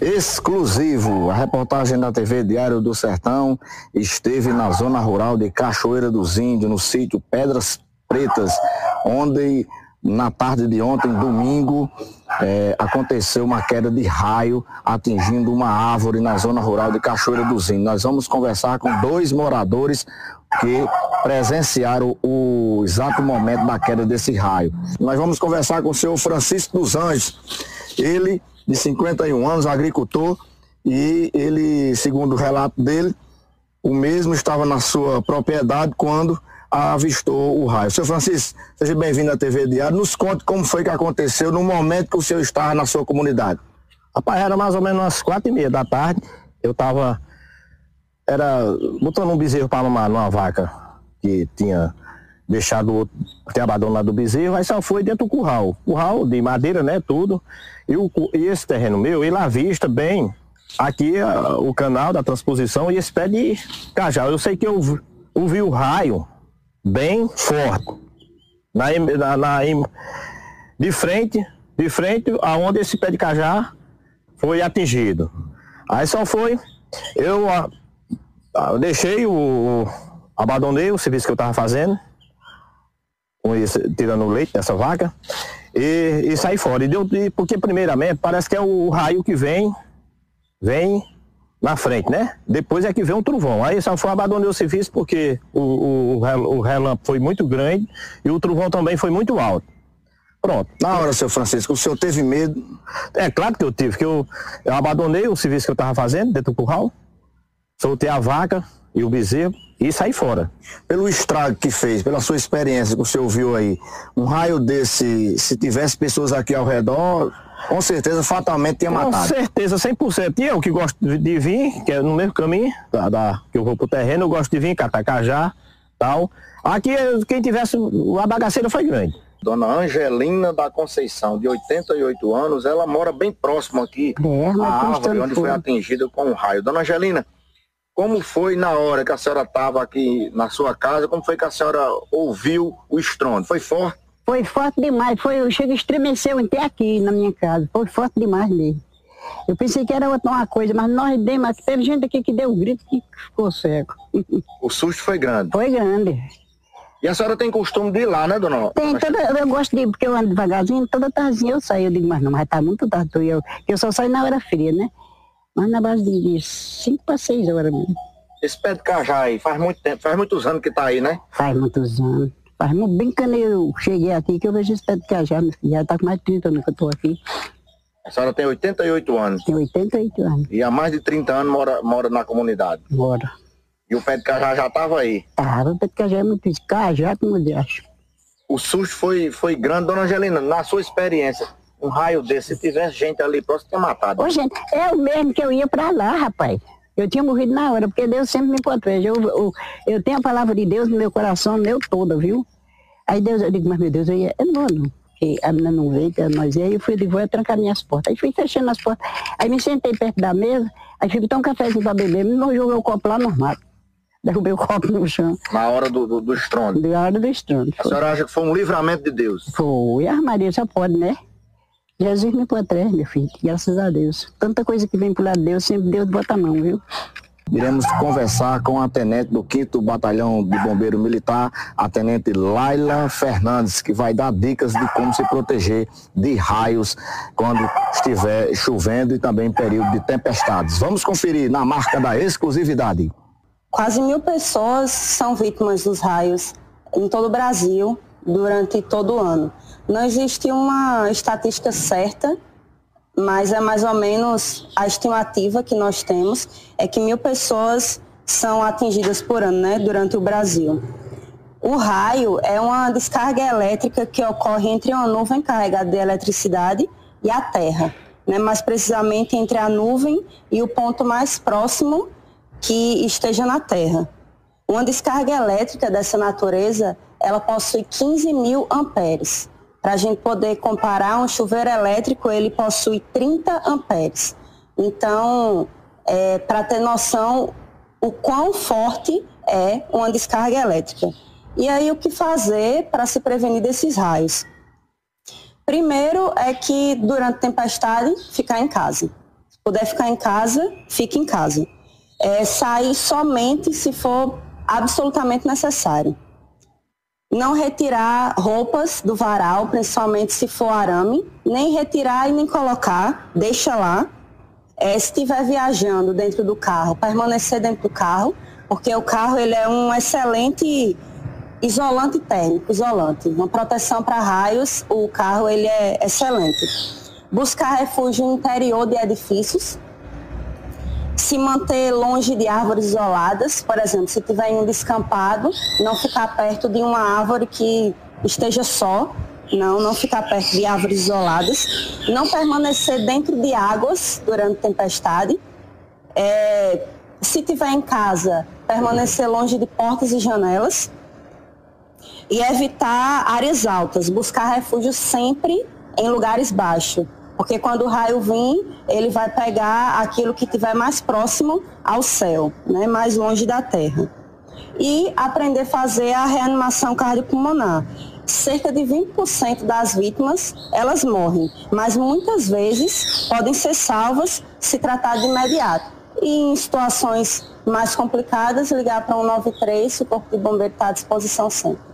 exclusivo. A reportagem da TV Diário do Sertão esteve na zona rural de Cachoeira dos Índios, no sítio Pedras Pretas, onde na tarde de ontem, domingo, é, aconteceu uma queda de raio atingindo uma árvore na zona rural de Cachoeira dos Índios. Nós vamos conversar com dois moradores que presenciaram o exato momento da queda desse raio. Nós vamos conversar com o senhor Francisco dos Anjos. Ele de 51 anos, agricultor, e ele, segundo o relato dele, o mesmo estava na sua propriedade quando avistou o raio. Seu Francisco, seja bem-vindo à TV Diário. Nos conte como foi que aconteceu no momento que o senhor estava na sua comunidade. Rapaz, era mais ou menos umas quatro e meia da tarde. Eu estava era botando um bezerro para mamar numa vaca que tinha deixado ter abandonado o bezerro, aí só foi dentro do curral. Curral de madeira, né? Tudo. E, o, e esse terreno meu, ele avista bem aqui a, o canal da transposição e esse pé de cajá. Eu sei que eu ouvi o raio bem forte. Na, na, na, de frente, de frente aonde esse pé de cajá foi atingido. Aí só foi, eu, eu deixei o, abandonei o serviço que eu estava fazendo, esse, tirando o leite dessa vaca, e, e saí fora. E deu, porque primeiramente parece que é o raio que vem, vem na frente, né? Depois é que vem um trovão. Aí só foi abandonei o serviço porque o, o, o relâmpago foi muito grande e o trovão também foi muito alto. Pronto. Na hora, seu Francisco, o senhor teve medo? É claro que eu tive, que eu, eu abandonei o serviço que eu estava fazendo dentro do curral, soltei a vaca e o bezerro, e sair fora. Pelo estrago que fez, pela sua experiência que o senhor viu aí, um raio desse, se tivesse pessoas aqui ao redor, com certeza fatalmente tinha matado. Com certeza, 100%. E eu que gosto de vir, que é no mesmo caminho, da, da, que eu vou pro terreno, eu gosto de vir, catacajá, tal. Aqui, quem tivesse, a bagaceira foi grande. Dona Angelina da Conceição, de 88 anos, ela mora bem próximo aqui é, à árvore onde foi atingida com um raio. Dona Angelina, como foi na hora que a senhora estava aqui na sua casa? Como foi que a senhora ouviu o estrondo? Foi forte? Foi forte demais. Foi, chega estremeceu até aqui na minha casa. Foi forte demais mesmo. Eu pensei que era uma coisa, mas nós demos, teve gente aqui que deu um grito que ficou cego. O susto foi grande? Foi grande. E a senhora tem costume de ir lá, né, dona? Tem, toda, eu gosto de ir, porque eu ando devagarzinho, toda tardezinha eu saio. Eu digo, mas não, mas tá muito tarde. Eu, eu só saio na hora fria, né? Mas na base de 5 para 6 horas mesmo. Esse pé de cajá aí, faz muito tempo, faz muitos anos que tá aí, né? Faz muitos anos. Faz muito bem que eu cheguei aqui que eu vejo esse pé de cajá, já tá com mais de 30 anos que eu tô aqui. A senhora tem 88 anos? Tem 88 anos. E há mais de 30 anos mora, mora na comunidade? Mora. E o pé de cajá já tava aí? Tava, o pé de cajá é muito cajá, como eu acho. O susto foi, foi grande, dona Angelina, na sua experiência, um raio desse, se tivesse gente ali próximo, tinha matado. Ô, gente, é o mesmo que eu ia pra lá, rapaz. Eu tinha morrido na hora, porque Deus sempre me protege. Eu, eu, eu tenho a palavra de Deus no meu coração, meu toda, viu? Aí Deus, eu digo, mas meu Deus, eu ia, eu não vou não. Porque a menina não veio, que nós ia, aí eu fui de vou trancar minhas portas. Aí fui fechando as portas. Aí me sentei perto da mesa, aí fui botar um cafezinho pra beber, não joguei o copo lá no armário. Derrubei o copo no chão. Na hora do, do, do estrondo? Na hora do estrondo. A senhora acha que foi um livramento de Deus? Foi. A Maria já pode, né? Jesus me protege, meu filho, graças a Deus. Tanta coisa que vem por lado de Deus, sempre Deus bota a mão, viu? Iremos conversar com a tenente do 5 Batalhão de Bombeiro Militar, a tenente Laila Fernandes, que vai dar dicas de como se proteger de raios quando estiver chovendo e também em período de tempestades. Vamos conferir na marca da exclusividade. Quase mil pessoas são vítimas dos raios em todo o Brasil durante todo o ano. Não existe uma estatística certa, mas é mais ou menos a estimativa que nós temos é que mil pessoas são atingidas por ano, né, durante o Brasil. O raio é uma descarga elétrica que ocorre entre uma nuvem carregada de eletricidade e a Terra, né, mais precisamente entre a nuvem e o ponto mais próximo que esteja na Terra. Uma descarga elétrica dessa natureza, ela possui 15 mil amperes. Para a gente poder comparar, um chuveiro elétrico ele possui 30 amperes. Então, é, para ter noção o quão forte é uma descarga elétrica. E aí o que fazer para se prevenir desses raios? Primeiro é que durante tempestade ficar em casa. puder ficar em casa, fique em casa. É, sair somente se for absolutamente necessário. Não retirar roupas do varal, principalmente se for arame, nem retirar e nem colocar, deixa lá. É, se estiver viajando dentro do carro, permanecer dentro do carro, porque o carro ele é um excelente isolante térmico, isolante, uma proteção para raios, o carro ele é excelente. Buscar refúgio no interior de edifícios, se manter longe de árvores isoladas, por exemplo, se tiver em um descampado, não ficar perto de uma árvore que esteja só, não, não ficar perto de árvores isoladas, não permanecer dentro de águas durante tempestade, é, se tiver em casa, permanecer longe de portas e janelas e evitar áreas altas, buscar refúgio sempre em lugares baixos porque quando o raio vir, ele vai pegar aquilo que estiver mais próximo ao céu, né, mais longe da terra. E aprender a fazer a reanimação cardiopulmonar. Cerca de 20% das vítimas, elas morrem, mas muitas vezes podem ser salvas se tratar de imediato. E em situações mais complicadas, ligar para 193, o Corpo de Bombeiro está à disposição sempre.